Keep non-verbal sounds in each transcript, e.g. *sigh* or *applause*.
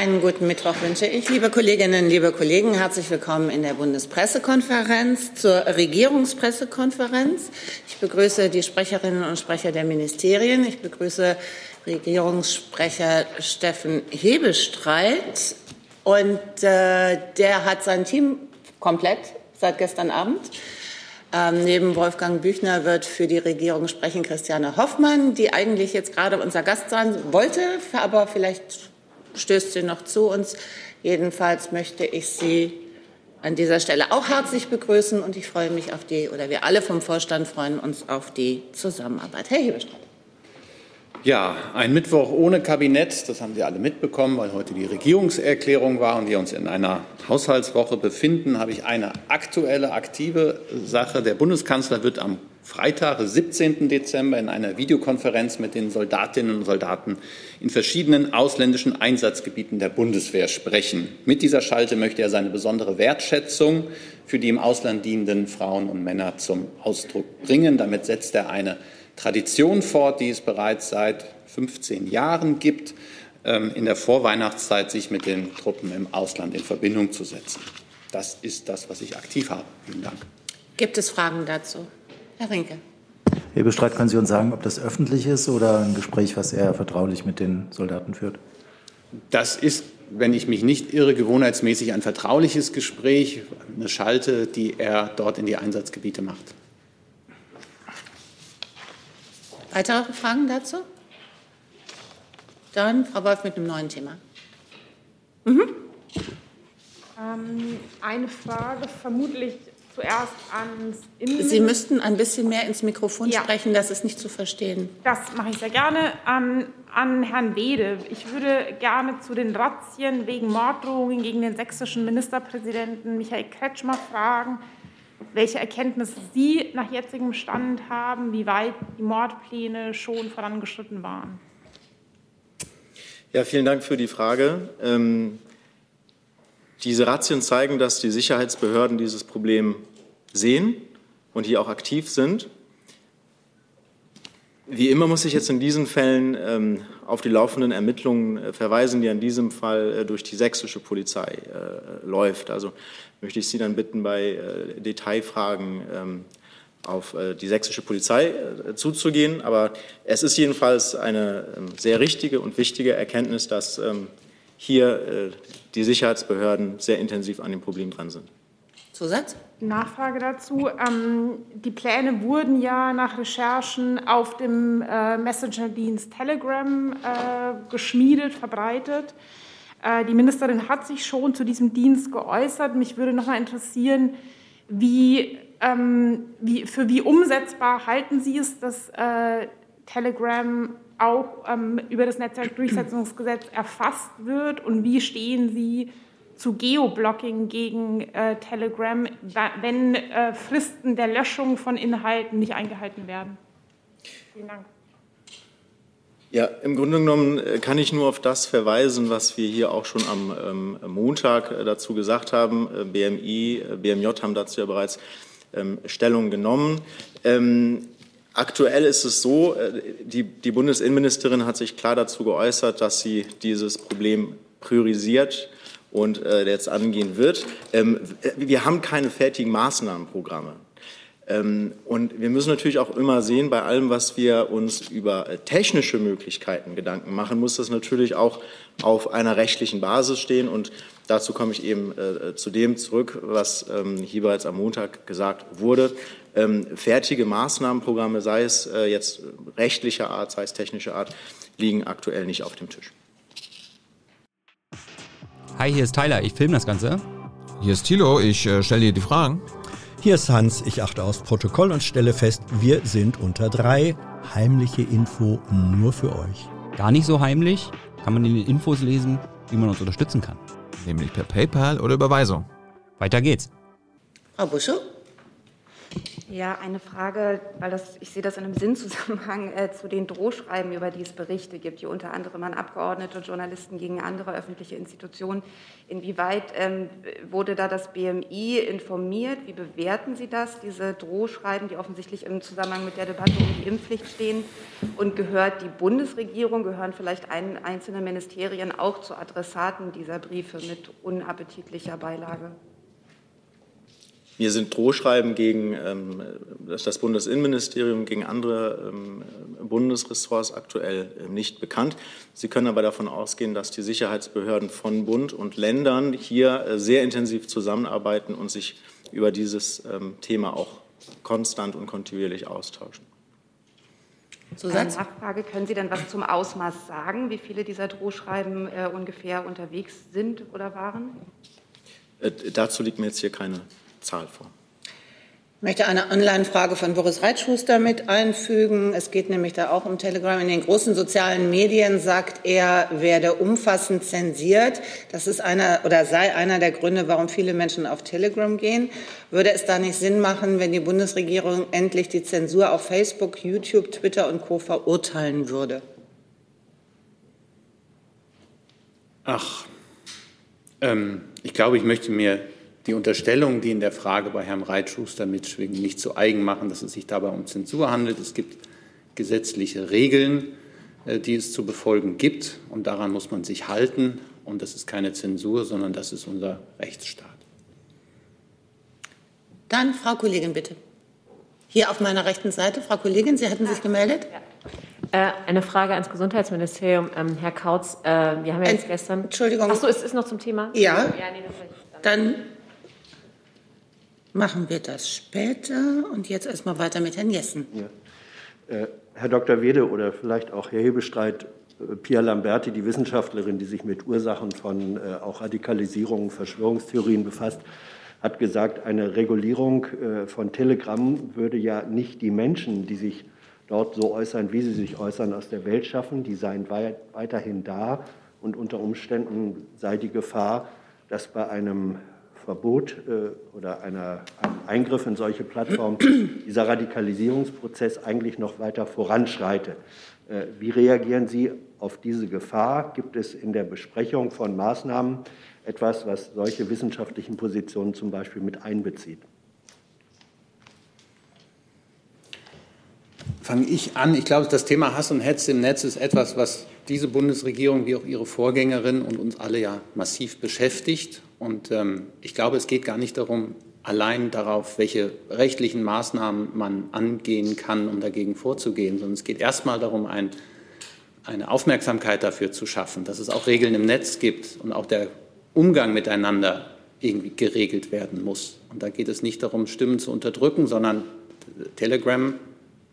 Einen guten Mittwoch wünsche ich, liebe Kolleginnen, liebe Kollegen. Herzlich willkommen in der Bundespressekonferenz zur Regierungspressekonferenz. Ich begrüße die Sprecherinnen und Sprecher der Ministerien. Ich begrüße Regierungssprecher Steffen Hebestreit. Und äh, der hat sein Team komplett seit gestern Abend. Ähm, neben Wolfgang Büchner wird für die Regierung sprechen Christiane Hoffmann, die eigentlich jetzt gerade unser Gast sein wollte, aber vielleicht stößt sie noch zu uns. Jedenfalls möchte ich Sie an dieser Stelle auch herzlich begrüßen und ich freue mich auf die, oder wir alle vom Vorstand freuen uns auf die Zusammenarbeit. Herr Hebestreit. Ja, ein Mittwoch ohne Kabinett, das haben Sie alle mitbekommen, weil heute die Regierungserklärung war und wir uns in einer Haushaltswoche befinden, habe ich eine aktuelle, aktive Sache. Der Bundeskanzler wird am Freitag, 17. Dezember, in einer Videokonferenz mit den Soldatinnen und Soldaten in verschiedenen ausländischen Einsatzgebieten der Bundeswehr sprechen. Mit dieser Schalte möchte er seine besondere Wertschätzung für die im Ausland dienenden Frauen und Männer zum Ausdruck bringen. Damit setzt er eine Tradition fort, die es bereits seit 15 Jahren gibt, ähm, in der Vorweihnachtszeit sich mit den Truppen im Ausland in Verbindung zu setzen. Das ist das, was ich aktiv habe. Vielen Dank. Gibt es Fragen dazu? Herr Rinke. Herr Bestreit, können Sie uns sagen, ob das öffentlich ist oder ein Gespräch, was er vertraulich mit den Soldaten führt? Das ist, wenn ich mich nicht irre, gewohnheitsmäßig ein vertrauliches Gespräch, eine Schalte, die er dort in die Einsatzgebiete macht. Weitere Fragen dazu? Dann Frau Wolf mit einem neuen Thema. Mhm. Ähm, eine Frage vermutlich zuerst ans Innenministerium. Sie müssten ein bisschen mehr ins Mikrofon ja. sprechen, das ist nicht zu verstehen. Das mache ich sehr gerne. An, an Herrn Wede. Ich würde gerne zu den Razzien wegen Morddrohungen gegen den sächsischen Ministerpräsidenten Michael Kretschmer fragen welche Erkenntnisse Sie nach jetzigem Stand haben, wie weit die Mordpläne schon vorangeschritten waren. Ja, vielen Dank für die Frage. Ähm, diese Razzien zeigen, dass die Sicherheitsbehörden dieses Problem sehen und hier auch aktiv sind. Wie immer muss ich jetzt in diesen Fällen ähm, auf die laufenden Ermittlungen äh, verweisen, die in diesem Fall äh, durch die sächsische Polizei äh, läuft. Also möchte ich Sie dann bitten, bei äh, Detailfragen ähm, auf äh, die sächsische Polizei äh, zuzugehen. Aber es ist jedenfalls eine ähm, sehr richtige und wichtige Erkenntnis, dass ähm, hier die Sicherheitsbehörden sehr intensiv an dem Problem dran sind. Zusatz? Nachfrage dazu. Ähm, die Pläne wurden ja nach Recherchen auf dem äh, Messenger-Dienst Telegram äh, geschmiedet, verbreitet. Äh, die Ministerin hat sich schon zu diesem Dienst geäußert. Mich würde noch mal interessieren, wie, ähm, wie, für wie umsetzbar halten Sie es, dass äh, Telegram auch ähm, über das Netzwerkdurchsetzungsgesetz erfasst wird und wie stehen Sie zu Geoblocking gegen äh, Telegram, wenn äh, Fristen der Löschung von Inhalten nicht eingehalten werden? Vielen Dank. Ja, im Grunde genommen äh, kann ich nur auf das verweisen, was wir hier auch schon am ähm, Montag äh, dazu gesagt haben. Äh, BMI, BMJ haben dazu ja bereits ähm, Stellung genommen. Ähm, aktuell ist es so, die, die Bundesinnenministerin hat sich klar dazu geäußert, dass sie dieses Problem priorisiert und äh, jetzt angehen wird. Ähm, wir haben keine fertigen Maßnahmenprogramme. Ähm, und wir müssen natürlich auch immer sehen, bei allem, was wir uns über äh, technische Möglichkeiten Gedanken machen, muss das natürlich auch auf einer rechtlichen Basis stehen. Und dazu komme ich eben äh, zu dem zurück, was ähm, hier bereits am Montag gesagt wurde. Ähm, fertige Maßnahmenprogramme, sei es äh, jetzt rechtlicher Art, sei es technischer Art, liegen aktuell nicht auf dem Tisch. Hi, hier ist Tyler, ich filme das Ganze. Hier ist Thilo, ich äh, stelle dir die Fragen. Hier ist Hans, ich achte aufs Protokoll und stelle fest, wir sind unter drei. Heimliche Info nur für euch. Gar nicht so heimlich, kann man in den Infos lesen, wie man uns unterstützen kann. Nämlich per PayPal oder Überweisung. Weiter geht's. Frau Buschow? Ja, eine Frage, weil das, ich sehe das in einem *laughs* Sinnzusammenhang äh, zu den Drohschreiben, über die es Berichte gibt, die unter anderem an Abgeordnete und Journalisten gegen andere öffentliche Institutionen. Inwieweit ähm, wurde da das BMI informiert? Wie bewerten Sie das, diese Drohschreiben, die offensichtlich im Zusammenhang mit der Debatte um die Impfpflicht stehen? Und gehört die Bundesregierung, gehören vielleicht ein, einzelne Ministerien auch zu Adressaten dieser Briefe mit unappetitlicher Beilage? Mir sind Drohschreiben gegen ähm, das Bundesinnenministerium, gegen andere ähm, Bundesressorts aktuell äh, nicht bekannt. Sie können aber davon ausgehen, dass die Sicherheitsbehörden von Bund und Ländern hier äh, sehr intensiv zusammenarbeiten und sich über dieses ähm, Thema auch konstant und kontinuierlich austauschen. Zusatz? Eine Nachfrage, können Sie denn was zum Ausmaß sagen, wie viele dieser Drohschreiben äh, ungefähr unterwegs sind oder waren? Äh, dazu liegt mir jetzt hier keine Zahl vor. Ich möchte eine Online-Frage von Boris Reitschuster mit einfügen. Es geht nämlich da auch um Telegram. In den großen sozialen Medien sagt er, werde umfassend zensiert. Das ist einer oder sei einer der Gründe, warum viele Menschen auf Telegram gehen. Würde es da nicht Sinn machen, wenn die Bundesregierung endlich die Zensur auf Facebook, YouTube, Twitter und Co. verurteilen würde? Ach, ähm, ich glaube, ich möchte mir die Unterstellungen, die in der Frage bei Herrn Reitschuster mitschwingen, nicht zu eigen machen, dass es sich dabei um Zensur handelt. Es gibt gesetzliche Regeln, äh, die es zu befolgen gibt, und daran muss man sich halten. Und das ist keine Zensur, sondern das ist unser Rechtsstaat. Dann Frau Kollegin, bitte. Hier auf meiner rechten Seite, Frau Kollegin, Sie hatten sich gemeldet. Ja. Äh, eine Frage ans Gesundheitsministerium. Ähm, Herr Kautz, äh, wir haben ja jetzt gestern. Entschuldigung. Achso, ist es noch zum Thema? Ja. ja nee, dann machen wir das später. Und jetzt erstmal weiter mit Herrn Jessen. Ja. Äh, Herr Dr. Wede oder vielleicht auch Herr Hebestreit, äh, Pia Lamberti, die Wissenschaftlerin, die sich mit Ursachen von äh, auch Radikalisierung, Verschwörungstheorien befasst, hat gesagt, eine Regulierung äh, von Telegram würde ja nicht die Menschen, die sich dort so äußern, wie sie sich äußern, aus der Welt schaffen. Die seien weit, weiterhin da und unter Umständen sei die Gefahr, dass bei einem Verbot äh, oder einer, einem Eingriff in solche Plattformen *clears throat* dieser Radikalisierungsprozess eigentlich noch weiter voranschreite. Äh, wie reagieren Sie auf diese Gefahr? Gibt es in der Besprechung von Maßnahmen etwas, was solche wissenschaftlichen Positionen zum Beispiel mit einbezieht? Fange ich an. Ich glaube, das Thema Hass und Hetze im Netz ist etwas, was diese Bundesregierung wie auch ihre Vorgängerin und uns alle ja massiv beschäftigt. Und ähm, ich glaube, es geht gar nicht darum, allein darauf, welche rechtlichen Maßnahmen man angehen kann, um dagegen vorzugehen, sondern es geht erstmal darum, ein, eine Aufmerksamkeit dafür zu schaffen, dass es auch Regeln im Netz gibt und auch der Umgang miteinander irgendwie geregelt werden muss. Und da geht es nicht darum, Stimmen zu unterdrücken, sondern Telegram,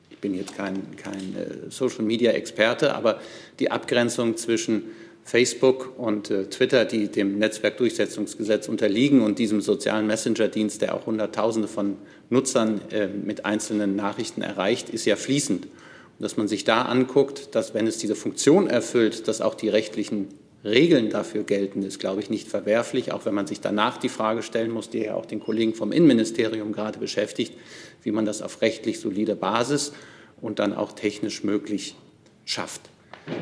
ich bin jetzt kein, kein äh, Social-Media-Experte, aber die Abgrenzung zwischen Facebook und äh, Twitter, die dem Netzwerkdurchsetzungsgesetz unterliegen und diesem sozialen Messenger-Dienst, der auch Hunderttausende von Nutzern äh, mit einzelnen Nachrichten erreicht, ist ja fließend. Und dass man sich da anguckt, dass wenn es diese Funktion erfüllt, dass auch die rechtlichen Regeln dafür gelten, ist, glaube ich, nicht verwerflich, auch wenn man sich danach die Frage stellen muss, die ja auch den Kollegen vom Innenministerium gerade beschäftigt, wie man das auf rechtlich solide Basis und dann auch technisch möglich schafft.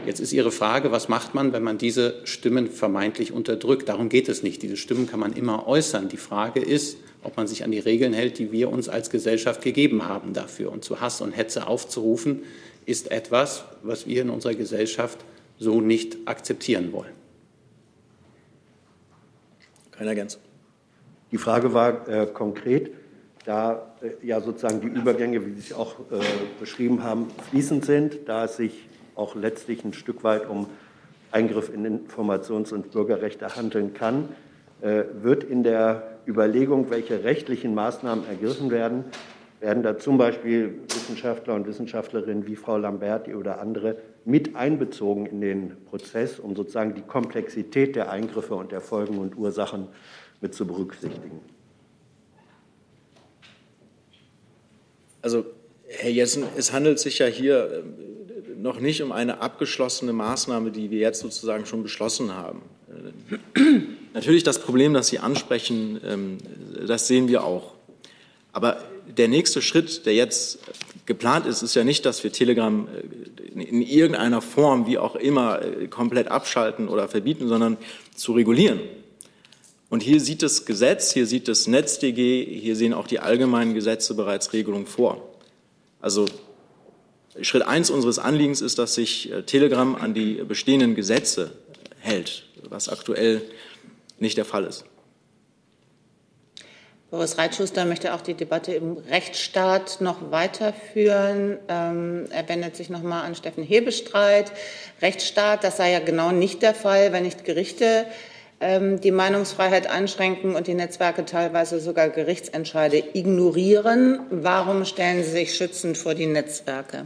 Jetzt ist Ihre Frage, was macht man, wenn man diese Stimmen vermeintlich unterdrückt? Darum geht es nicht. Diese Stimmen kann man immer äußern. Die Frage ist, ob man sich an die Regeln hält, die wir uns als Gesellschaft gegeben haben dafür. Und zu Hass und Hetze aufzurufen, ist etwas, was wir in unserer Gesellschaft so nicht akzeptieren wollen. Keine Ergänzung. Die Frage war äh, konkret, da äh, ja sozusagen die Übergänge, wie Sie es auch äh, beschrieben haben, fließend sind, da es sich auch letztlich ein Stück weit um Eingriff in Informations- und Bürgerrechte handeln kann, äh, wird in der Überlegung, welche rechtlichen Maßnahmen ergriffen werden, werden da zum Beispiel Wissenschaftler und Wissenschaftlerinnen wie Frau Lamberti oder andere mit einbezogen in den Prozess, um sozusagen die Komplexität der Eingriffe und der Folgen und Ursachen mit zu berücksichtigen. Also, Herr Jessen, es handelt sich ja hier noch nicht um eine abgeschlossene Maßnahme, die wir jetzt sozusagen schon beschlossen haben. Natürlich das Problem, das Sie ansprechen, ähm, das sehen wir auch. Aber der nächste Schritt, der jetzt geplant ist, ist ja nicht, dass wir Telegram äh, in irgendeiner Form, wie auch immer, äh, komplett abschalten oder verbieten, sondern zu regulieren. Und hier sieht das Gesetz, hier sieht das NetzDG, hier sehen auch die allgemeinen Gesetze bereits Regelungen vor. Also Schritt eins unseres Anliegens ist, dass sich äh, Telegram an die bestehenden Gesetze hält, was aktuell nicht der Fall ist. Boris Reitschuster möchte auch die Debatte im Rechtsstaat noch weiterführen. Ähm, er wendet sich noch mal an Steffen Hebestreit. Rechtsstaat, das sei ja genau nicht der Fall, wenn nicht Gerichte die Meinungsfreiheit einschränken und die Netzwerke teilweise sogar Gerichtsentscheide ignorieren. Warum stellen Sie sich schützend vor die Netzwerke?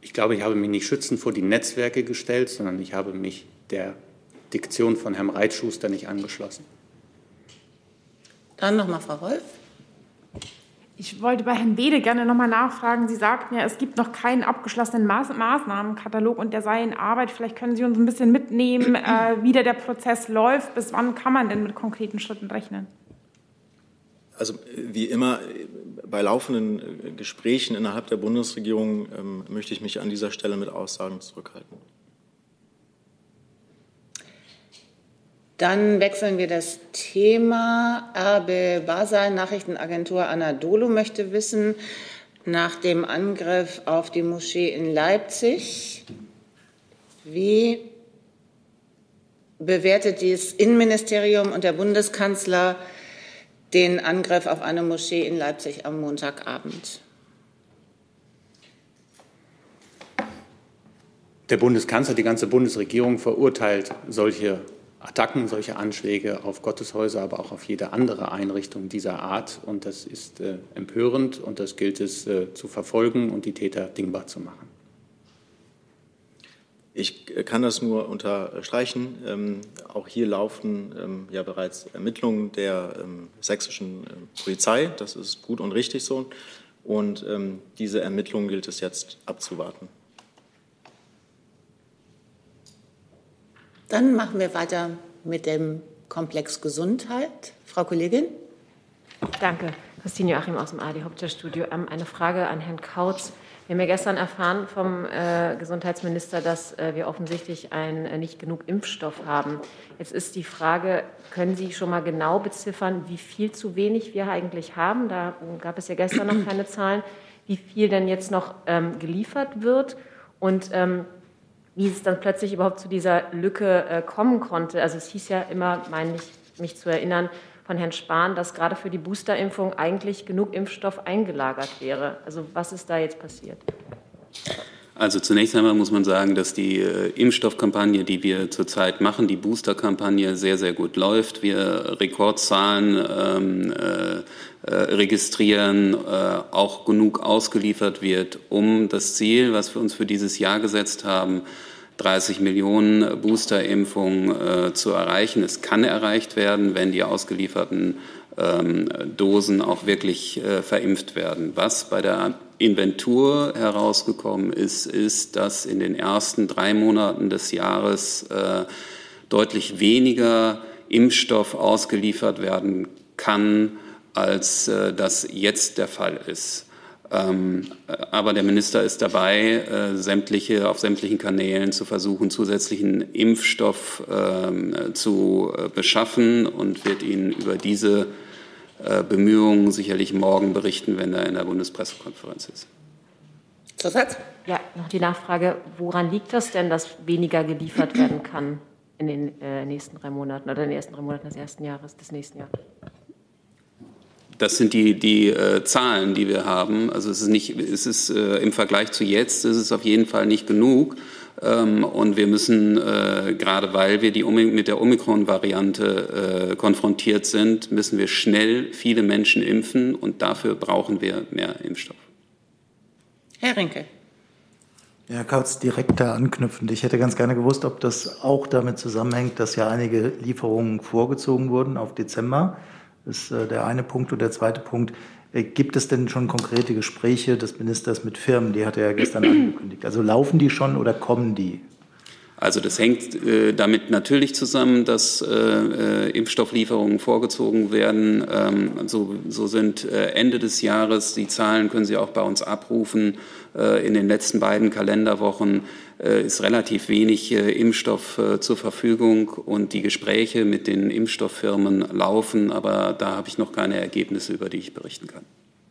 Ich glaube, ich habe mich nicht schützend vor die Netzwerke gestellt, sondern ich habe mich der Diktion von Herrn Reitschuster nicht angeschlossen. Dann nochmal Frau Wolf. Ich wollte bei Herrn Wede gerne nochmal nachfragen. Sie sagten ja, es gibt noch keinen abgeschlossenen Maß Maßnahmenkatalog und der sei in Arbeit. Vielleicht können Sie uns ein bisschen mitnehmen, *clears throat* äh, wie der, der Prozess läuft. Bis wann kann man denn mit konkreten Schritten rechnen? Also wie immer bei laufenden äh, Gesprächen innerhalb der Bundesregierung ähm, möchte ich mich an dieser Stelle mit Aussagen zurückhalten. Dann wechseln wir das Thema. Erbe Basel, Nachrichtenagentur Anadolu, möchte wissen, nach dem Angriff auf die Moschee in Leipzig, wie bewertet das Innenministerium und der Bundeskanzler den Angriff auf eine Moschee in Leipzig am Montagabend? Der Bundeskanzler, die ganze Bundesregierung verurteilt solche Attacken, solche Anschläge auf Gotteshäuser, aber auch auf jede andere Einrichtung dieser Art. Und das ist äh, empörend und das gilt es äh, zu verfolgen und die Täter dingbar zu machen. Ich kann das nur unterstreichen. Ähm, auch hier laufen ähm, ja bereits Ermittlungen der ähm, sächsischen äh, Polizei. Das ist gut und richtig so. Und ähm, diese Ermittlungen gilt es jetzt abzuwarten. Dann machen wir weiter mit dem Komplex Gesundheit. Frau Kollegin. Danke. Christine Joachim aus dem AD Hauptstadtstudio. Ähm, eine Frage an Herrn Kautz. Wir haben ja gestern erfahren vom äh, Gesundheitsminister, dass äh, wir offensichtlich ein, äh, nicht genug Impfstoff haben. Jetzt ist die Frage, können Sie schon mal genau beziffern, wie viel zu wenig wir eigentlich haben? Da gab es ja gestern noch keine Zahlen. Wie viel denn jetzt noch ähm, geliefert wird? Und ähm, wie es dann plötzlich überhaupt zu dieser Lücke äh, kommen konnte. Also es hieß ja immer, meine ich, mich zu erinnern, von Herrn Spahn, dass gerade für die Boosterimpfung eigentlich genug Impfstoff eingelagert wäre. Also was ist da jetzt passiert? Also zunächst einmal muss man sagen, dass die äh, Impfstoffkampagne, die wir zurzeit machen, die Boosterkampagne sehr, sehr gut läuft. Wir Rekordzahlen ähm, äh, äh, registrieren, äh, auch genug ausgeliefert wird, um das Ziel, was wir uns für dieses Jahr gesetzt haben, 30 Millionen Boosterimpfungen äh, zu erreichen. Es kann erreicht werden, wenn die ausgelieferten ähm, Dosen auch wirklich äh, verimpft werden. Was bei der Inventur herausgekommen ist, ist, dass in den ersten drei Monaten des Jahres äh, deutlich weniger Impfstoff ausgeliefert werden kann, als äh, das jetzt der Fall ist. Ähm, aber der Minister ist dabei, äh, sämtliche, auf sämtlichen Kanälen zu versuchen, zusätzlichen Impfstoff ähm, zu äh, beschaffen und wird Ihnen über diese Bemühungen sicherlich morgen berichten, wenn er in der Bundespressekonferenz ist. Zusatz? Ja, noch die Nachfrage, woran liegt das denn, dass weniger geliefert werden kann in den äh, nächsten drei Monaten oder in den ersten drei Monaten des ersten Jahres, des nächsten Jahres? Das sind die, die äh, Zahlen, die wir haben. Also es ist nicht, es ist äh, im Vergleich zu jetzt, ist es auf jeden Fall nicht genug. Ähm, und wir müssen, äh, gerade weil wir die, mit der Omikron-Variante äh, konfrontiert sind, müssen wir schnell viele Menschen impfen und dafür brauchen wir mehr Impfstoff. Herr Rinke. Ja, Kautz, direkt da anknüpfend. Ich hätte ganz gerne gewusst, ob das auch damit zusammenhängt, dass ja einige Lieferungen vorgezogen wurden auf Dezember. Das ist äh, der eine Punkt. Und der zweite Punkt, gibt es denn schon konkrete Gespräche des Ministers mit Firmen? Die hat er ja gestern *clears throat* angekündigt. Also laufen die schon oder kommen die? Also das hängt äh, damit natürlich zusammen, dass äh, äh, Impfstofflieferungen vorgezogen werden. Ähm, so, so, sind äh, Ende des Jahres, die Zahlen können Sie auch bei uns abrufen, äh, in den letzten beiden Kalenderwochen äh, ist relativ wenig Impfstoff zur Verfügung und die Gespräche mit den Impfstofffirmen laufen, aber da habe ich noch keine Ergebnisse, über die ich berichten kann.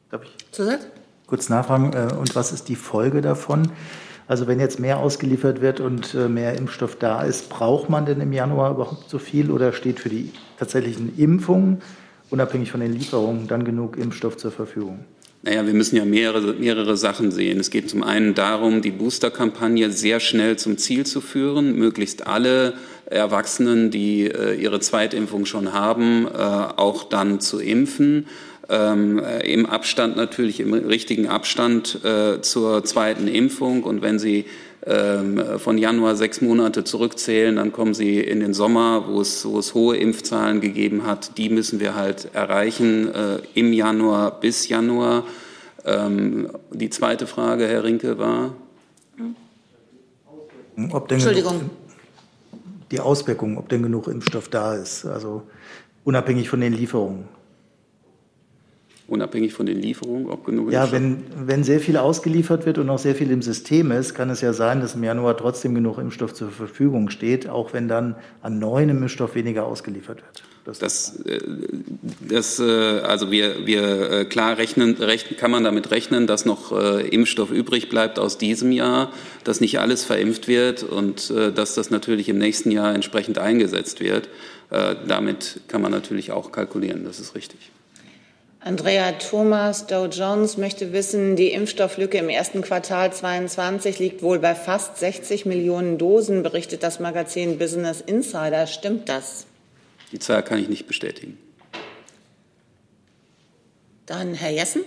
Darf ich Zusatz? kurz nachfragen? Und was ist die Folge davon? Also wenn jetzt mehr ausgeliefert wird und äh, mehr Impfstoff da ist, braucht man denn im Januar überhaupt so viel oder steht für die tatsächlichen Impfungen, unabhängig von den Lieferungen, dann genug Impfstoff zur Verfügung? Naja, wir müssen ja mehrere, mehrere Sachen sehen. Es geht zum einen darum, die Booster-Kampagne sehr schnell zum Ziel zu führen, möglichst alle Erwachsenen, die äh, ihre Zweitimpfung schon haben, äh, auch dann zu impfen im Abstand natürlich, im richtigen Abstand äh, zur zweiten Impfung. Und wenn Sie ähm, von Januar sechs Monate zurückzählen, dann kommen Sie in den Sommer, wo es, wo es hohe Impfzahlen gegeben hat. Die müssen wir halt erreichen äh, im Januar bis Januar. Ähm, die zweite Frage, Herr Rinke, war? Ob denn Entschuldigung. die Auswirkungen, ob denn genug Impfstoff da ist, also unabhängig von den Lieferungen unabhängig von den Lieferungen, ob genug Ja, wenn, wenn sehr viel ausgeliefert wird und noch sehr viel im System ist, kann es ja sein, dass im Januar trotzdem genug Impfstoff zur Verfügung steht, auch wenn dann an neuen Impfstoff weniger ausgeliefert wird. Das, das, äh, das äh, also wir, wir äh, klar rechnen, rechnen, kann man damit rechnen, dass noch Impfstoff übrig bleibt aus diesem Jahr, dass nicht alles verimpft wird und dass das natürlich im nächsten Jahr entsprechend eingesetzt wird. Damit kann man natürlich auch kalkulieren, das ist richtig. Andrea Thomas, Dow Jones möchte wissen, die Impfstofflücke im ersten Quartal 22 liegt wohl bei fast 60 Millionen Dosen, berichtet das Magazin Business Insider. Stimmt das? Die Zahl kann ich nicht bestätigen. Dann Herr Jessen.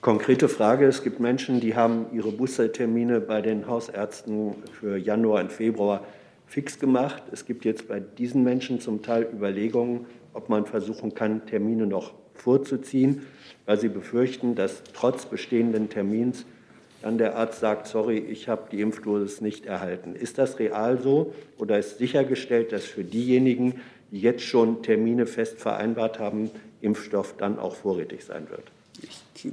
Konkrete Frage. Es gibt Menschen, die haben ihre Boostertermine bei den Hausärzten für Januar und Februar fix gemacht. Es gibt jetzt bei diesen Menschen zum Teil Überlegungen, ob man versuchen kann, Termine noch vorzuziehen, weil sie befürchten, dass trotz bestehenden Termins dann der Arzt sagt, sorry, ich habe die Impfdosis nicht erhalten. Ist das real so oder ist sichergestellt, dass für diejenigen, die jetzt schon Termine fest vereinbart haben, Impfstoff dann auch vorrätig sein wird?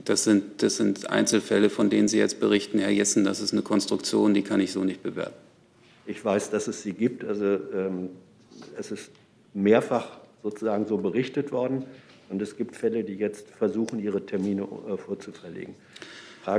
Das sind, das sind Einzelfälle, von denen Sie jetzt berichten, Herr Jessen. Das ist eine Konstruktion, die kann ich so nicht bewerten. Ich weiß, dass es sie gibt. Also ähm, es ist mehrfach sozusagen so berichtet worden. Und es gibt Fälle, die jetzt versuchen, ihre Termine äh, vorzuverlegen.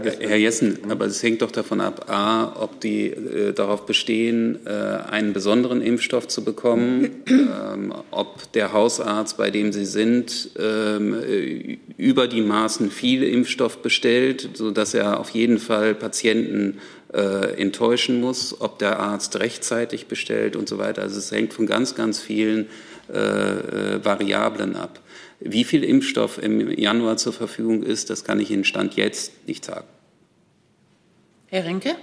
Ist, Herr Jessen, aber es hängt doch davon ab, a, ob die äh, darauf bestehen, äh, einen besonderen Impfstoff zu bekommen, ähm, ob der Hausarzt, bei dem Sie sind, ähm, äh, über die Maßen viel Impfstoff bestellt, sodass er auf jeden Fall Patienten äh, enttäuschen muss, ob der Arzt rechtzeitig bestellt und so weiter. Also es hängt von ganz, ganz vielen äh, Variablen ab. Wie viel Impfstoff im Januar zur Verfügung ist, das kann ich Ihnen Stand jetzt nicht sagen. Herr Renke?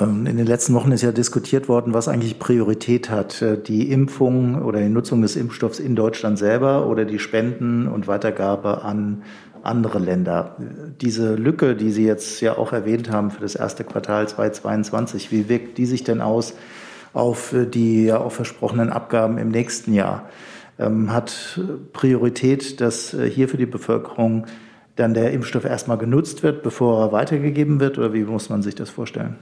Ähm, in den letzten Wochen ist ja diskutiert worden, was eigentlich Priorität hat. Äh, die Impfung oder die Nutzung des Impfstoffs in Deutschland selber oder die Spenden und Weitergabe an andere Länder. Diese Lücke, die Sie jetzt ja auch erwähnt haben für das erste Quartal 2022, wie wirkt die sich denn aus auf die ja auch versprochenen Abgaben im nächsten Jahr? Ähm, hat Priorität, dass äh, hier für die Bevölkerung dann der Impfstoff erstmal genutzt wird, bevor er weitergegeben wird? Oder wie muss man sich das vorstellen?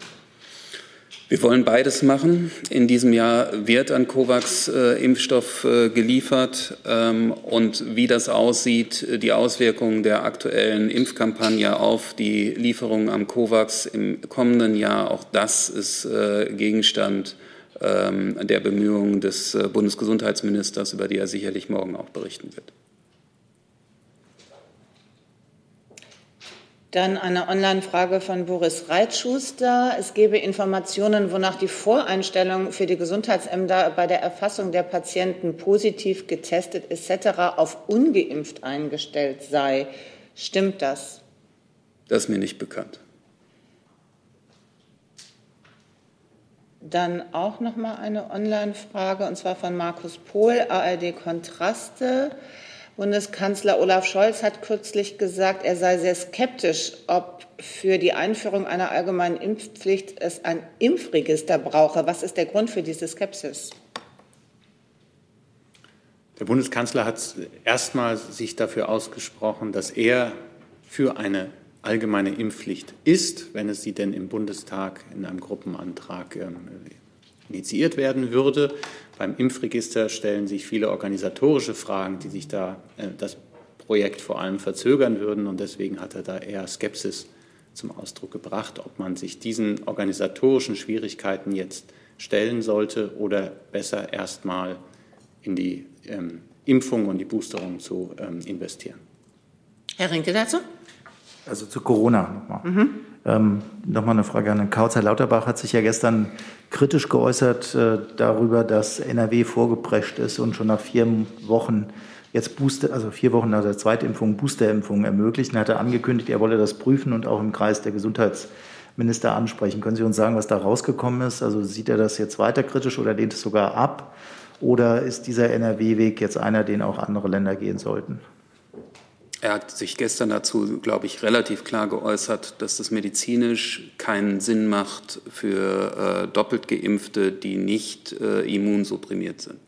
Wir wollen beides machen. In diesem Jahr wird an COVAX äh, Impfstoff äh, geliefert. Ähm, und wie das aussieht, die Auswirkungen der aktuellen Impfkampagne auf die Lieferungen am COVAX im kommenden Jahr, auch das ist äh, Gegenstand der Bemühungen des äh, Bundesgesundheitsministers, über die er sicherlich morgen auch berichten wird. Dann eine Online-Frage von Boris Reitschuster. Es gebe Informationen, wonach die Voreinstellung für die Gesundheitsämter bei der Erfassung der Patienten positiv getestet etc. auf ungeimpft eingestellt sei. Stimmt das? Das ist mir nicht bekannt. Dann auch noch mal eine Online-Frage und zwar von Markus Pohl, ARD Kontraste. Bundeskanzler Olaf Scholz hat kürzlich gesagt, er sei sehr skeptisch, ob für die Einführung einer allgemeinen Impfpflicht es ein Impfregister brauche. Was ist der Grund für diese Skepsis? Der Bundeskanzler hat erstmal sich dafür ausgesprochen, dass er für eine allgemeine Impfpflicht ist, wenn es sie denn im Bundestag in einem Gruppenantrag ähm, initiiert werden würde. Beim Impfregister stellen sich viele organisatorische Fragen, die sich da äh, das Projekt vor allem verzögern würden. Und deswegen hat er da eher Skepsis zum Ausdruck gebracht, ob man sich diesen organisatorischen Schwierigkeiten jetzt stellen sollte oder besser erstmal in die ähm, Impfung und die Boosterung zu ähm, investieren. Herr Rinke dazu? Also zu Corona nochmal. Mhm. Ähm, nochmal eine Frage an Herrn Kautz. Herr Lauterbach hat sich ja gestern kritisch geäußert äh, darüber, dass NRW vorgeprescht ist und schon nach vier Wochen jetzt Booster, also vier Wochen nach der Zweitimpfung Boosterimpfungen ermöglichen. Er hatte angekündigt, er wolle das prüfen und auch im Kreis der Gesundheitsminister ansprechen. Können Sie uns sagen, was da rausgekommen ist? Also sieht er das jetzt weiter kritisch oder lehnt es sogar ab? Oder ist dieser NRW-Weg jetzt einer, den auch andere Länder gehen sollten? Er hat sich gestern dazu, glaube ich, relativ klar geäußert, dass das medizinisch keinen Sinn macht für äh, doppelt geimpfte, die nicht äh, immunsupprimiert sind.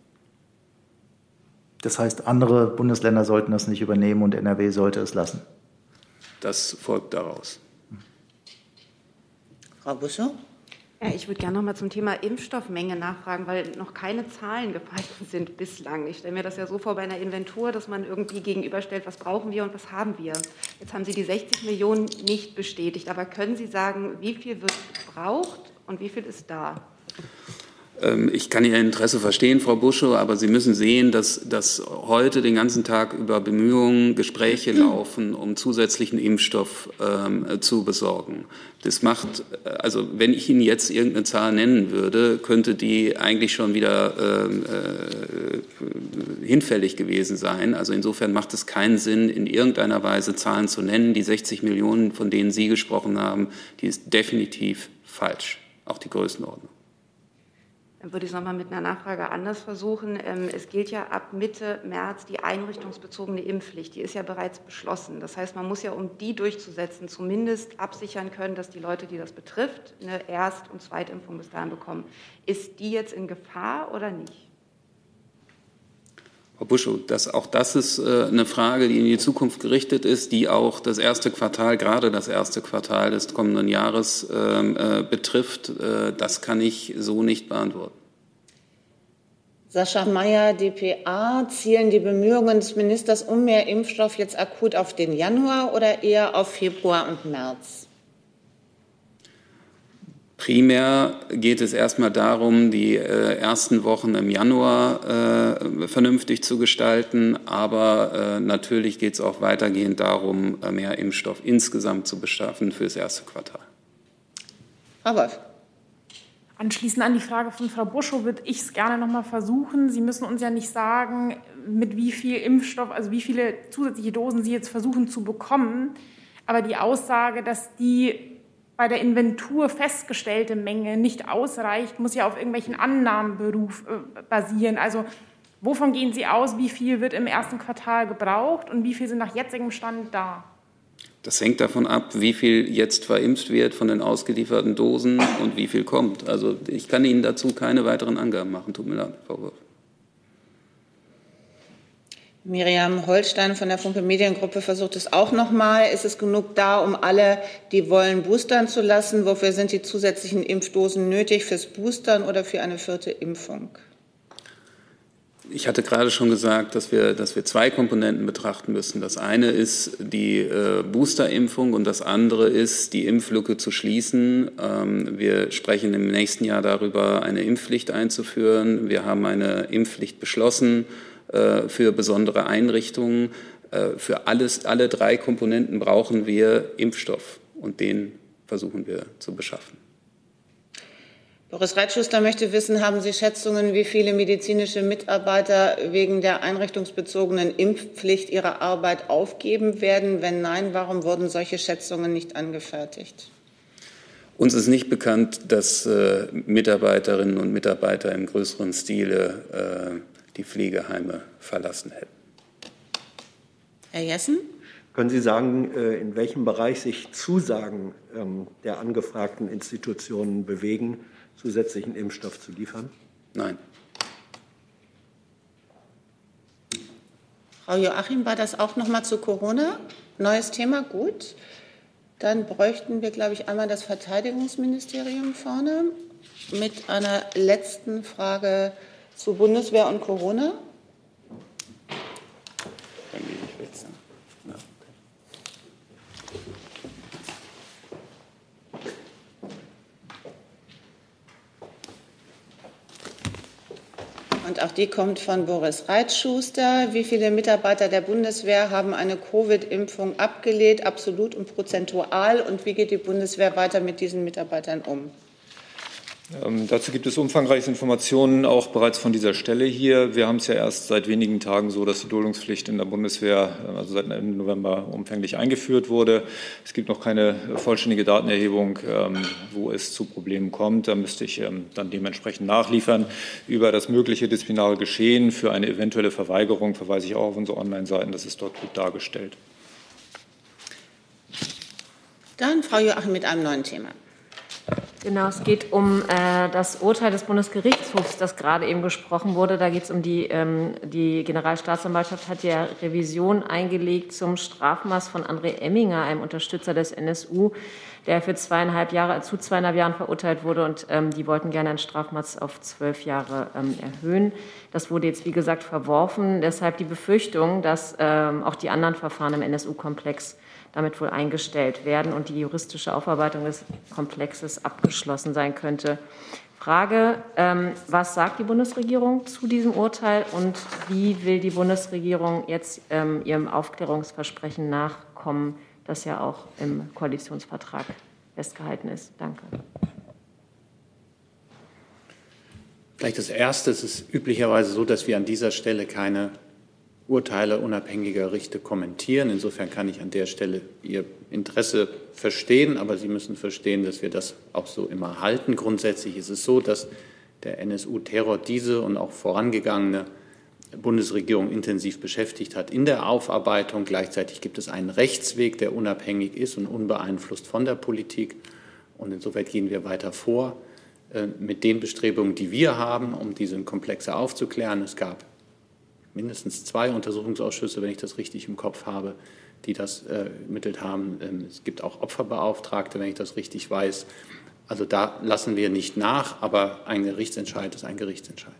Das heißt, andere Bundesländer sollten das nicht übernehmen und NRW sollte es lassen. Das folgt daraus. Frau Buschow? Ja, ich würde gerne noch mal zum Thema Impfstoffmenge nachfragen, weil noch keine Zahlen gefallen *laughs* sind bislang. Ich stelle mir das ja so vor bei einer Inventur, dass man irgendwie gegenüberstellt, was brauchen wir und was haben wir. Jetzt haben Sie die 60 Millionen nicht bestätigt, aber können Sie sagen, wie viel wird gebraucht und wie viel ist da? Ähm, ich kann Ihr Interesse verstehen, Frau Buschow, aber Sie müssen sehen, dass, dass heute den ganzen Tag über Bemühungen, Gespräche laufen, um zusätzlichen Impfstoff ähm, zu besorgen. Das macht, äh, also wenn ich Ihnen jetzt irgendeine Zahl nennen würde, könnte die eigentlich schon wieder ähm, äh, hinfällig gewesen sein. Also insofern macht es keinen Sinn, in irgendeiner Weise Zahlen zu nennen. Die 60 Millionen, von denen Sie gesprochen haben, die ist definitiv falsch, auch die Größenordnung. Würde ich es nochmal mit einer Nachfrage anders versuchen. Ähm, es gilt ja ab Mitte März die einrichtungsbezogene Impfpflicht. Die ist ja bereits beschlossen. Das heißt, man muss ja, um die durchzusetzen, zumindest absichern können, dass die Leute, die das betrifft, eine Erst- und Zweitimpfung bis dahin bekommen. Ist die jetzt in Gefahr oder nicht? Frau Buschow, das, auch das ist äh, eine Frage, die in die Zukunft gerichtet ist, die auch das erste Quartal, gerade das erste Quartal des kommenden Jahres ähm, äh, betrifft. Äh, das kann ich so nicht beantworten. Sascha Mayer, dpa, zielen die Bemühungen des Ministers um mehr Impfstoff jetzt akut auf den Januar oder eher auf Februar und März? Primär geht es erstmal darum, die äh, ersten Wochen im Januar äh, vernünftig zu gestalten, aber äh, natürlich geht es auch weitergehend darum, äh, mehr Impfstoff insgesamt zu beschaffen für das erste Quartal. Frau Wolf. Anschließend an die Frage von Frau Buschow würde ich es gerne noch mal versuchen. Sie müssen uns ja nicht sagen, mit wie viel Impfstoff, also wie viele zusätzliche Dosen Sie jetzt versuchen zu bekommen. Aber die Aussage, dass die bei der Inventur festgestellte Menge nicht ausreicht, muss ja auf irgendwelchen Annahmen beruf, äh, basieren. Also wovon gehen Sie aus, wie viel wird im ersten Quartal gebraucht und wie viel sind nach jetzigem Stand da? Das hängt davon ab, wie viel jetzt verimpft wird von den ausgelieferten Dosen und wie viel kommt. Also ich kann Ihnen dazu keine weiteren Angaben machen. Tut mir leid, Frau Wolf. Miriam Holstein von der Funke Mediengruppe versucht es auch noch mal. Ist es genug da, um alle, die wollen, boostern zu lassen? Wofür sind die zusätzlichen Impfdosen nötig? Fürs Boostern oder für eine vierte Impfung? Ich hatte gerade schon gesagt, dass wir, dass wir zwei Komponenten betrachten müssen. Das eine ist die äh, Boosterimpfung und das andere ist, die Impflücke zu schließen. Ähm, wir sprechen im nächsten Jahr darüber, eine Impfpflicht einzuführen. Wir haben eine Impfpflicht beschlossen für besondere Einrichtungen. Äh, für alles, alle drei Komponenten brauchen wir Impfstoff und den versuchen wir zu beschaffen. Boris Reitschuster möchte wissen, haben Sie Schätzungen, wie viele medizinische Mitarbeiter wegen der einrichtungsbezogenen Impfpflicht ihre Arbeit aufgeben werden? Wenn nein, warum wurden solche Schätzungen nicht angefertigt? Uns ist nicht bekannt, dass äh, Mitarbeiterinnen und Mitarbeiter im größeren Stile äh, die Pflegeheime verlassen hätten. Herr Jessen? Können Sie sagen, äh, in welchem Bereich sich Zusagen ähm, der angefragten Institutionen bewegen, zusätzlichen Impfstoff zu liefern? Nein. Frau Joachim, war das auch noch mal zu Corona? Neues Thema, gut. Dann bräuchten wir, glaube ich, einmal das Verteidigungsministerium vorne mit einer letzten Frage zu Bundeswehr und Corona. Und auch die kommt von Boris Reitschuster. Wie viele Mitarbeiter der Bundeswehr haben eine Covid-Impfung abgelehnt, absolut und prozentual? Und wie geht die Bundeswehr weiter mit diesen Mitarbeitern um? Ähm, dazu gibt es umfangreiche Informationen auch bereits von dieser Stelle hier. Wir haben es ja erst seit wenigen Tagen so, dass die Duldungspflicht in der Bundeswehr, äh, also seit Ende November, umfänglich eingeführt wurde. Es gibt noch keine vollständige Datenerhebung, ähm, wo es zu Problemen kommt. Da müsste ich ähm, dann dementsprechend nachliefern. Über das mögliche disziplinare Geschehen für eine eventuelle Verweigerung verweise ich auch auf unsere Online-Seiten. Das ist dort gut dargestellt. Dann Frau Joachim mit einem neuen Thema. Genau, es geht um äh, das Urteil des Bundesgerichtshofs, das gerade eben gesprochen wurde. Da geht es um die, ähm, die Generalstaatsanwaltschaft hat ja Revision eingelegt zum Strafmaß von André Emminger, einem Unterstützer des NSU, der für zweieinhalb Jahre, zu zweieinhalb Jahren verurteilt wurde. Und ähm, die wollten gerne ein Strafmaß auf zwölf Jahre ähm, erhöhen. Das wurde jetzt, wie gesagt, verworfen. Deshalb die Befürchtung, dass ähm, auch die anderen Verfahren im NSU-Komplex damit wohl eingestellt werden und die juristische Aufarbeitung des Komplexes abgeschlossen sein könnte. Frage, ähm, was sagt die Bundesregierung zu diesem Urteil und wie will die Bundesregierung jetzt ähm, ihrem Aufklärungsversprechen nachkommen, das ja auch im Koalitionsvertrag festgehalten ist? Danke. Vielleicht das Erste, es ist üblicherweise so, dass wir an dieser Stelle keine Urteile unabhängiger Richter kommentieren. Insofern kann ich an der Stelle Ihr Interesse verstehen, aber Sie müssen verstehen, dass wir das auch so immer halten. Grundsätzlich ist es so, dass der NSU-Terror diese und auch vorangegangene Bundesregierung intensiv beschäftigt hat in der Aufarbeitung. Gleichzeitig gibt es einen Rechtsweg, der unabhängig ist und unbeeinflusst von der Politik. Und insofern gehen wir weiter vor äh, mit den Bestrebungen, die wir haben, um diese Komplexe aufzuklären. Es gab mindestens zwei Untersuchungsausschüsse, wenn ich das richtig im Kopf habe, die das äh, ermittelt haben. Ähm, es gibt auch Opferbeauftragte, wenn ich das richtig weiß. Also da lassen wir nicht nach, aber ein Gerichtsentscheid ist ein Gerichtsentscheid.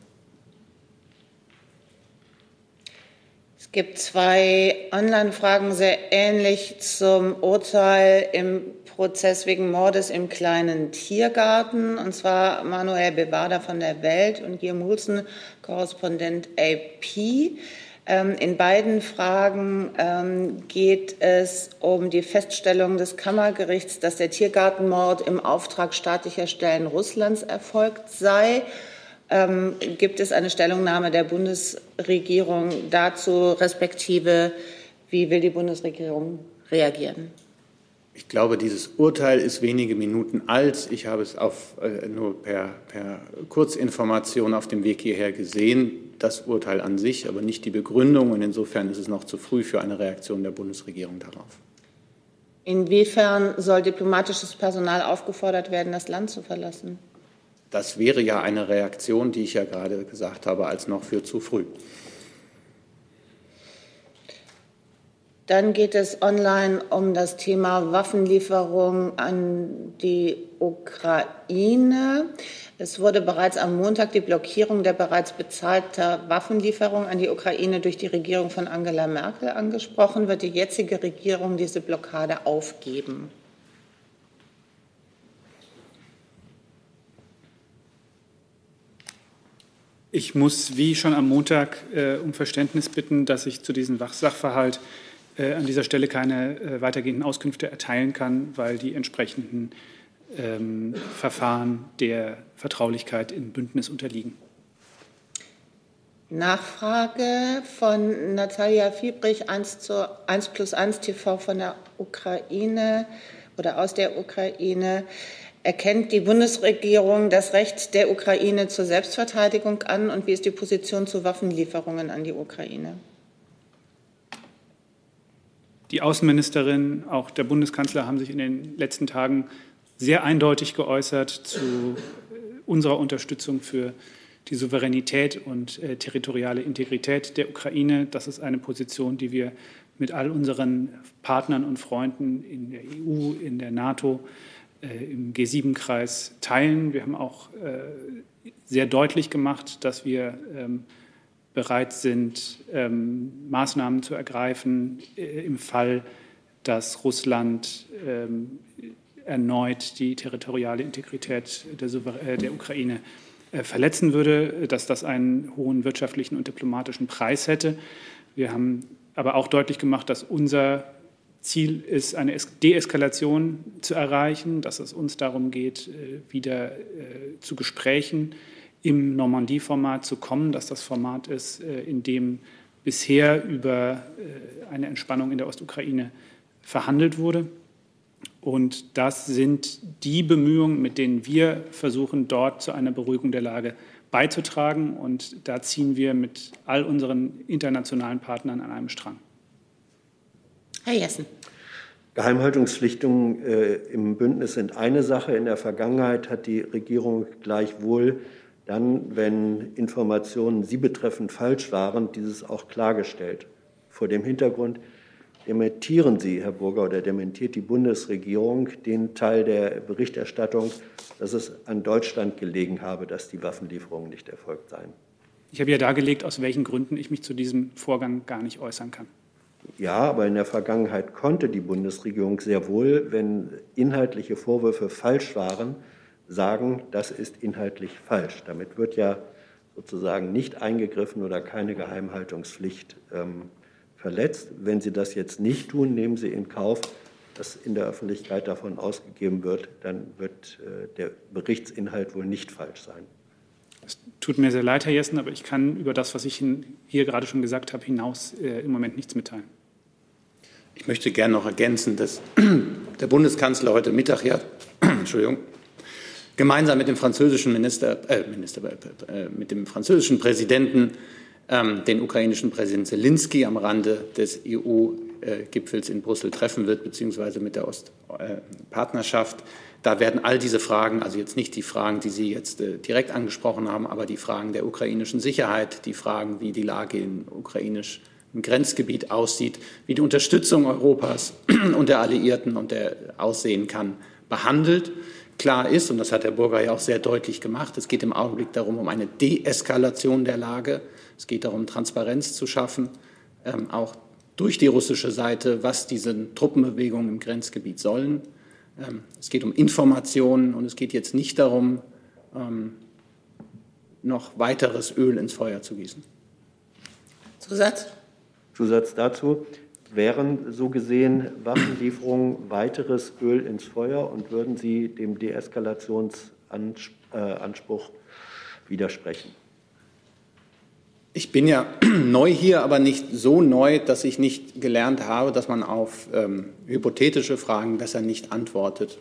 Gibt zwei Online-Fragen sehr ähnlich zum Urteil im Prozess wegen Mordes im kleinen Tiergarten. Und zwar Manuel Bevada von der Welt und Guillaume Mulzen, Korrespondent AP. Ähm, in beiden Fragen ähm, geht es um die Feststellung des Kammergerichts, dass der Tiergartenmord im Auftrag staatlicher Stellen Russlands erfolgt sei. Ähm, gibt es eine Stellungnahme der Bundesregierung dazu, respektive wie will die Bundesregierung reagieren? Ich glaube, dieses Urteil ist wenige Minuten alt. Ich habe es auf, äh, nur per, per Kurzinformation auf dem Weg hierher gesehen. Das Urteil an sich, aber nicht die Begründung. Und insofern ist es noch zu früh für eine Reaktion der Bundesregierung darauf. Inwiefern soll diplomatisches Personal aufgefordert werden, das Land zu verlassen? Das wäre ja eine Reaktion, die ich ja gerade gesagt habe, als noch für zu früh. Dann geht es online um das Thema Waffenlieferung an die Ukraine. Es wurde bereits am Montag die Blockierung der bereits bezahlten Waffenlieferung an die Ukraine durch die Regierung von Angela Merkel angesprochen. Wird die jetzige Regierung diese Blockade aufgeben? Ich muss, wie schon am Montag, äh, um Verständnis bitten, dass ich zu diesem Sachverhalt äh, an dieser Stelle keine äh, weitergehenden Auskünfte erteilen kann, weil die entsprechenden ähm, Verfahren der Vertraulichkeit im Bündnis unterliegen. Nachfrage von Natalia Fiebrich, 1, zu, 1 plus 1 TV von der Ukraine oder aus der Ukraine. Erkennt die Bundesregierung das Recht der Ukraine zur Selbstverteidigung an und wie ist die Position zu Waffenlieferungen an die Ukraine? Die Außenministerin, auch der Bundeskanzler haben sich in den letzten Tagen sehr eindeutig geäußert zu unserer Unterstützung für die Souveränität und äh, territoriale Integrität der Ukraine. Das ist eine Position, die wir mit all unseren Partnern und Freunden in der EU, in der NATO, äh, im G7-Kreis teilen. Wir haben auch äh, sehr deutlich gemacht, dass wir ähm, bereit sind, ähm, Maßnahmen zu ergreifen äh, im Fall, dass Russland ähm, erneut die territoriale Integrität der, äh, Ukraine äh, verletzen würde, dass das einen hohen wirtschaftlichen und diplomatischen Preis hätte. Wir haben aber auch deutlich gemacht, dass unser Ziel ist, eine Deeskalation zu erreichen, dass es uns darum geht, äh, wieder zu Gesprächen im Normandie-Format zu kommen, dass das Format ist, in dem bisher über eine Entspannung in der Ostukraine verhandelt wurde. Und das sind die Bemühungen, mit denen wir versuchen, dort zu einer Beruhigung der Lage beizutragen. Und da ziehen wir mit all unseren internationalen Partnern an einem Strang. Herr Jessen. Geheimhaltungspflichtungen äh, im Bündnis sind eine Sache. In der Vergangenheit hat die Regierung gleichwohl dann, wenn Informationen sie betreffend falsch waren, dieses auch klargestellt. Vor dem Hintergrund, dementieren Sie, Herr Burger, oder dementiert die Bundesregierung den Teil der Berichterstattung, dass es an Deutschland gelegen habe, dass die Waffenlieferungen nicht erfolgt seien? Ich habe ja dargelegt, aus welchen Gründen ich mich zu diesem Vorgang gar nicht äußern kann. Ja, aber in der Vergangenheit konnte die Bundesregierung sehr wohl, wenn inhaltliche Vorwürfe falsch waren, sagen, das ist inhaltlich falsch. Damit wird ja sozusagen nicht eingegriffen oder keine Geheimhaltungspflicht ähm, verletzt. Wenn Sie das jetzt nicht tun, nehmen Sie in Kauf, dass in der Öffentlichkeit davon ausgegeben wird, dann wird äh, der Berichtsinhalt wohl nicht falsch sein. Es tut mir sehr leid, Herr Jessen, aber ich kann über das, was ich hier gerade schon gesagt habe, hinaus äh, im Moment nichts mitteilen. Ich möchte gerne noch ergänzen, dass *clears throat* der Bundeskanzler heute Mittag ja, *clears throat* Entschuldigung, gemeinsam mit dem französischen Minister, äh, Minister äh, mit dem französischen Präsidenten ähm, den ukrainischen Präsident Zelensky am Rande des EU-Gipfels in Brüssel treffen wird, beziehungsweise mit der Ostpartnerschaft. Da werden all diese Fragen, also jetzt nicht die Fragen, die Sie jetzt äh, direkt angesprochen haben, aber die Fragen der ukrainischen Sicherheit, die Fragen, wie die Lage im Grenzgebiet aussieht, wie die Unterstützung Europas *clears throat* und der Alliierten und der aussehen kann, behandelt. Klar ist, und das hat Herr Burger ja auch sehr deutlich gemacht, es geht im Augenblick darum, um eine Deeskalation der Lage. Es geht darum, Transparenz zu schaffen, ähm, auch durch die russische Seite, was diese Truppenbewegungen im Grenzgebiet sollen. Ähm, es geht um Informationen und es geht jetzt nicht darum, ähm, noch weiteres Öl ins Feuer zu gießen. Zusatz? Zusatz dazu. Wären so gesehen Waffenlieferungen weiteres Öl ins Feuer und würden Sie dem Deeskalationsanspruch widersprechen? Ich bin ja *clears throat* neu hier, aber nicht so neu, dass ich nicht gelernt habe, dass man auf ähm, hypothetische Fragen besser nicht antwortet.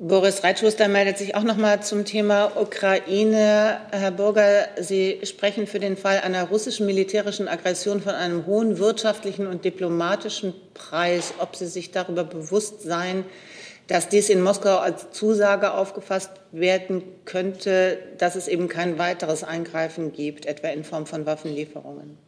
Boris Reitschuster meldet sich auch noch mal zum Thema Ukraine. Herr Burger, Sie sprechen für den Fall einer russischen militärischen Aggression von einem hohen wirtschaftlichen und diplomatischen Preis. Ob Sie sich darüber bewusst seien, dass dies in Moskau als Zusage aufgefasst werden könnte, dass es eben kein weiteres Eingreifen gibt, etwa in Form von Waffenlieferungen.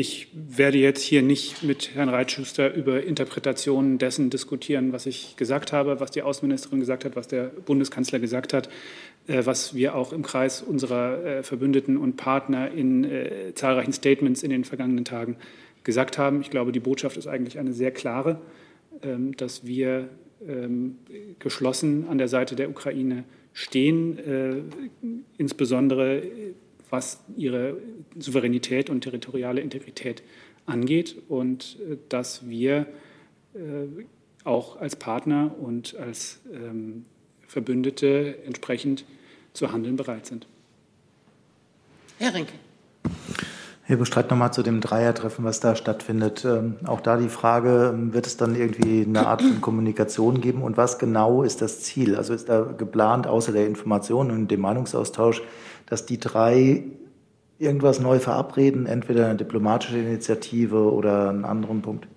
Ich werde jetzt hier nicht mit Herrn Reitschuster über Interpretationen dessen diskutieren, was ich gesagt habe, was die Außenministerin gesagt hat, was der Bundeskanzler gesagt hat, äh, was wir auch im Kreis unserer äh, Verbündeten und Partner in äh, zahlreichen Statements in den vergangenen Tagen gesagt haben. Ich glaube, die Botschaft ist eigentlich eine sehr klare, ähm, dass wir ähm, geschlossen an der Seite der Ukraine stehen, insbesondere was ihre Souveränität und territoriale Integrität angeht und äh, dass wir äh, auch als Partner und als ähm, Verbündete entsprechend zu handeln bereit sind. Herr Rinke. Herr Bestreit, nochmal zu dem Dreiertreffen, was da stattfindet. Ähm, auch da die Frage, ähm, wird es dann irgendwie eine Art von Kommunikation geben und was genau ist das Ziel? Also ist da geplant, außer der Information und dem Meinungsaustausch, dass die drei irgendwas neu verabreden, entweder eine diplomatische Initiative oder einen anderen Punkt?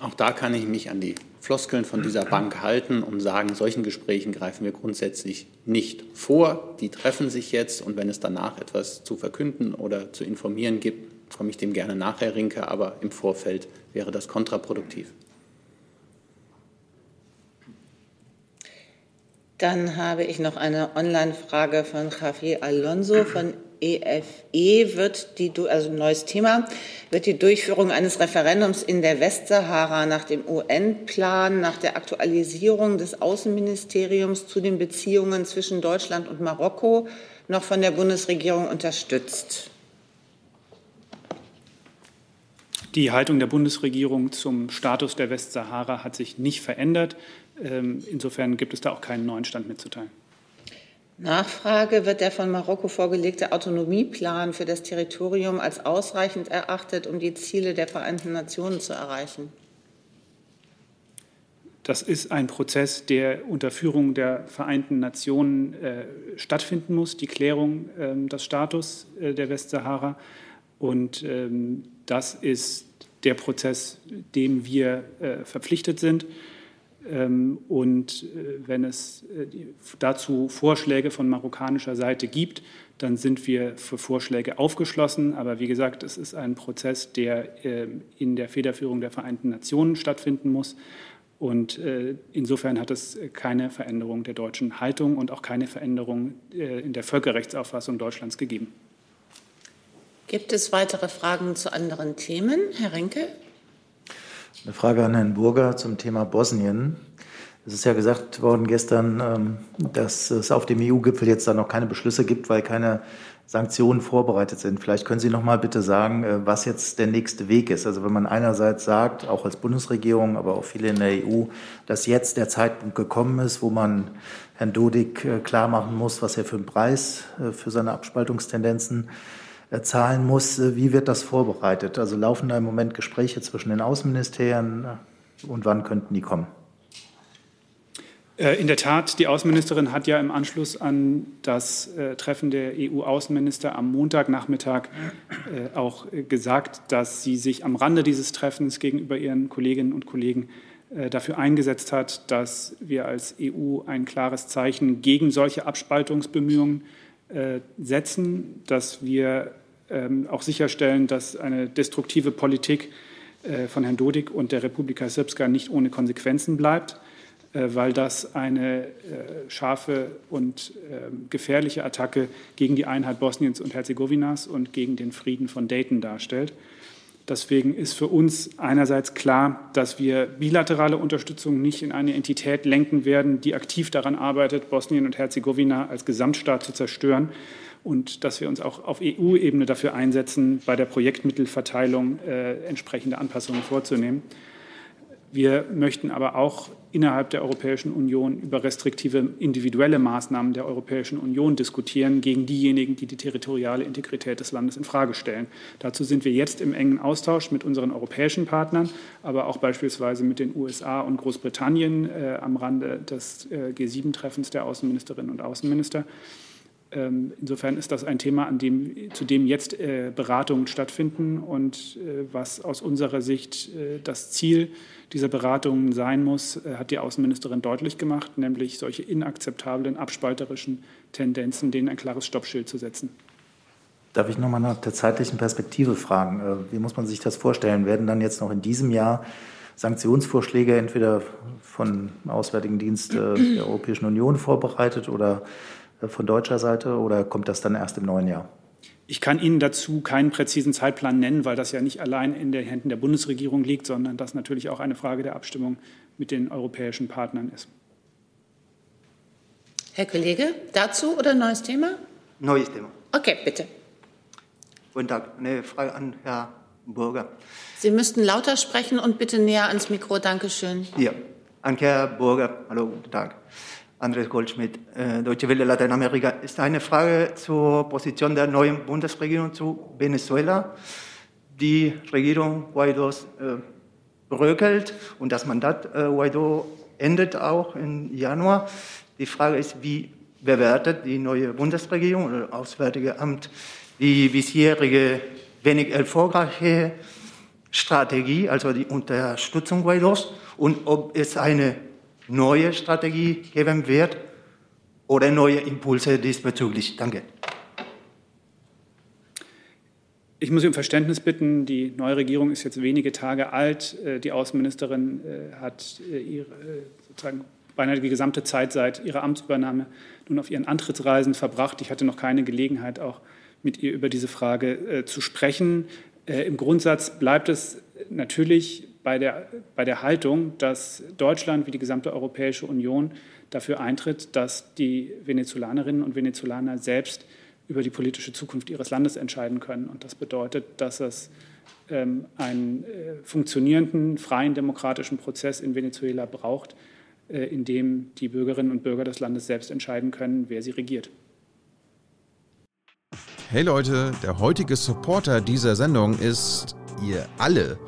Auch da kann ich mich an die Floskeln von dieser Bank halten und sagen, solchen Gesprächen greifen wir grundsätzlich nicht vor. Die treffen sich jetzt und wenn es danach etwas zu verkünden oder zu informieren gibt, komme ich dem gerne nachher, Rinke, aber im Vorfeld wäre das kontraproduktiv. Dann habe ich noch eine Online-Frage von Javier Alonso von EFE. E. Wird die, also neues Thema, wird die Durchführung eines Referendums in der Westsahara nach dem UN-Plan, nach der Aktualisierung des Außenministeriums zu den Beziehungen zwischen Deutschland und Marokko noch von der Bundesregierung unterstützt? Die Haltung der Bundesregierung zum Status der Westsahara hat sich nicht verändert. Ähm, insofern gibt es da auch keinen neuen Stand mitzuteilen. Nachfrage, wird der von Marokko vorgelegte Autonomieplan für das Territorium als ausreichend erachtet, um die Ziele der Vereinten Nationen zu erreichen? Das ist ein Prozess, der unter Führung der Vereinten Nationen äh, stattfinden muss, die Klärung äh, des Status äh, der Westsahara. Und ähm, das ist der Prozess, dem wir äh, verpflichtet sind. Ähm, und äh, wenn es äh, dazu Vorschläge von marokkanischer Seite gibt, dann sind wir für Vorschläge aufgeschlossen. Aber wie gesagt, es ist ein Prozess, der ähm, in der Federführung der Vereinten Nationen stattfinden muss. Und äh, insofern hat es keine Veränderung der deutschen Haltung und auch keine Veränderung in der Völkerrechtsauffassung Deutschlands gegeben. Gibt es weitere Fragen zu anderen Themen? Herr Rinke? Eine Frage an Herrn Burger zum Thema Bosnien. Es ist ja gesagt worden gestern, ähm, dass es auf dem EU-Gipfel jetzt da noch keine Beschlüsse gibt, weil keine Sanktionen vorbereitet sind. Vielleicht können Sie noch mal bitte sagen, äh, was jetzt der nächste Weg ist. Also wenn man einerseits sagt, auch als Bundesregierung, aber auch viele in der EU, dass jetzt der Zeitpunkt gekommen ist, wo man Herrn Dodik äh, klar machen muss, was er für einen Preis äh, für seine Abspaltungstendenzen zahlen muss. Wie wird das vorbereitet? Also laufen da im Moment Gespräche zwischen den Außenministerien und wann könnten die kommen? Äh, in der Tat, die Außenministerin hat ja im Anschluss an das äh, Treffen der EU-Außenminister am Montagnachmittag äh, auch gesagt, dass sie sich am Rande dieses Treffens gegenüber ihren Kolleginnen und Kollegen dafür eingesetzt hat, dass wir als EU ein klares Zeichen gegen solche Abspaltungsbemühungen setzen, dass wir auch sicherstellen, dass eine destruktive Politik äh, von Herrn Dodik und der Republika Srpska nicht ohne Konsequenzen bleibt, äh, weil das eine äh, scharfe und ähm, gefährliche Attacke gegen die Einheit Bosniens und Herzegowinas und gegen den Frieden von Dayton darstellt. Deswegen ist für uns einerseits klar, dass wir bilaterale Unterstützung nicht in eine Entität lenken werden, die aktiv daran arbeitet, Bosnien und Herzegowina als Gesamtstaat zu zerstören, und dass wir uns auch auf EU-Ebene dafür einsetzen, bei der Projektmittelverteilung äh, entsprechende Anpassungen vorzunehmen. Wir möchten aber auch innerhalb der Europäischen Union über restriktive individuelle Maßnahmen der Europäischen Union diskutieren gegen diejenigen, die die territoriale Integrität des Landes infrage stellen. Dazu sind wir jetzt im engen Austausch mit unseren europäischen Partnern, aber auch beispielsweise mit den USA und Großbritannien äh, am Rande des äh, G7-Treffens der Außenministerinnen und Außenminister. Ähm, insofern ist das ein Thema, an dem, zu dem jetzt äh, Beratungen stattfinden und äh, was aus unserer Sicht äh, das Ziel dieser Beratungen sein muss, hat die Außenministerin deutlich gemacht, nämlich solche inakzeptablen, abspalterischen Tendenzen, denen ein klares Stoppschild zu setzen. Darf ich noch mal nach der zeitlichen Perspektive fragen? Wie muss man sich das vorstellen? Werden dann jetzt noch in diesem Jahr Sanktionsvorschläge entweder von Auswärtigen Dienst der Europäischen Union vorbereitet oder äh, von deutscher Seite oder kommt das dann erst im neuen Jahr? Ich kann Ihnen dazu keinen präzisen Zeitplan nennen, weil das ja nicht allein in den Händen der Bundesregierung liegt, sondern das natürlich auch eine Frage der Abstimmung mit den europäischen Partnern ist. Herr Kollege, dazu oder neues Thema? Neues Thema. Okay, bitte. Guten Tag. Eine Frage an Herrn Burger. Sie müssten lauter sprechen und bitte näher ans Mikro. Dankeschön. Ja, an Herrn Burger. Hallo, guten Tag. Andres Goldschmidt, äh, Deutsche Welle Lateinamerika. Ist eine Frage zur Position der neuen Bundesregierung zu Venezuela. Die Regierung Guaidos äh, bröckelt und das Mandat äh, Guaido endet auch im Januar. Die Frage ist, wie bewertet die neue Bundesregierung oder Auswärtige Amt die bisherige wenig erfolgreiche Strategie, also die Unterstützung Guaidos und ob es eine neue Strategie geben wird oder neue Impulse diesbezüglich. Danke. Ich muss um Verständnis bitten. Die neue Regierung ist jetzt wenige Tage alt. Äh, die Außenministerin äh, hat äh, ihre, sozusagen beinahe die gesamte Zeit seit ihrer Amtsübernahme nun auf ihren Antrittsreisen verbracht. Ich hatte noch keine Gelegenheit, auch mit ihr über diese Frage zu sprechen. Im Grundsatz bleibt es natürlich bei der, bei der Haltung, dass Deutschland wie die gesamte Europäische Union dafür eintritt, dass die Venezolanerinnen und Venezolaner selbst über die politische Zukunft ihres Landes entscheiden können. Und das bedeutet, dass es ähm, einen äh, funktionierenden, freien, demokratischen Prozess in Venezuela braucht, äh, in dem die Bürgerinnen und Bürger des Landes selbst entscheiden können, wer sie regiert. Hey Leute, der heutige Supporter dieser Sendung ist ihr alle.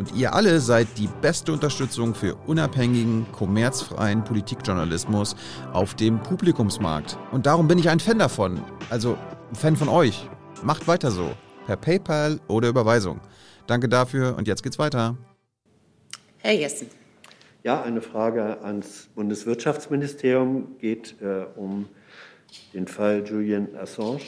Und ihr alle seid die beste Unterstützung für unabhängigen, kommerzfreien Politikjournalismus auf dem Publikumsmarkt. Und darum bin ich ein Fan davon. Also ein Fan von euch. Macht weiter so. Per PayPal oder Überweisung. Danke dafür und jetzt geht's weiter. Herr Jessen. Ja, eine Frage ans Bundeswirtschaftsministerium geht äh, um den Fall Julian Assange.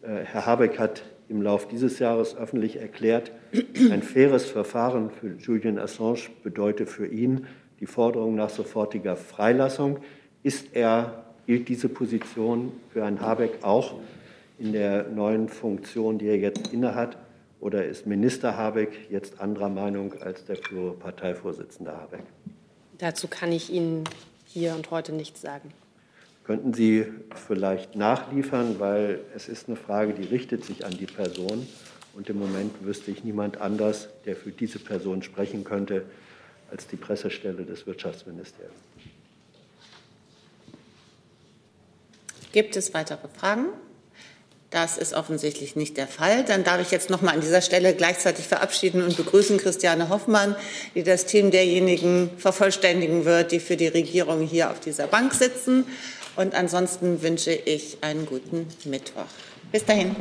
Äh, Herr Habeck hat im Lauf dieses Jahres öffentlich erklärt, ein faires Verfahren für Julian Assange bedeutet für ihn die Forderung nach sofortiger Freilassung. Ist er, gilt diese Position für Herrn Habeck auch in der neuen Funktion, die er jetzt innehat? Oder ist Minister Habeck jetzt anderer Meinung als der Parteivorsitzende Habeck? Dazu kann ich Ihnen hier und heute nichts sagen. Könnten Sie vielleicht nachliefern, weil es ist eine Frage, die richtet sich an die Person und im Moment wüsste ich niemand anders, der für diese Person sprechen könnte, als die Pressestelle des Wirtschaftsministeriums. Gibt es weitere Fragen? Das ist offensichtlich nicht der Fall. Dann darf ich jetzt noch mal an dieser Stelle gleichzeitig verabschieden und begrüßen Christiane Hoffmann, die das Team derjenigen vervollständigen wird, die für die Regierung hier auf dieser Bank sitzen. Und ansonsten wünsche ich einen guten Mittwoch. Bis dahin.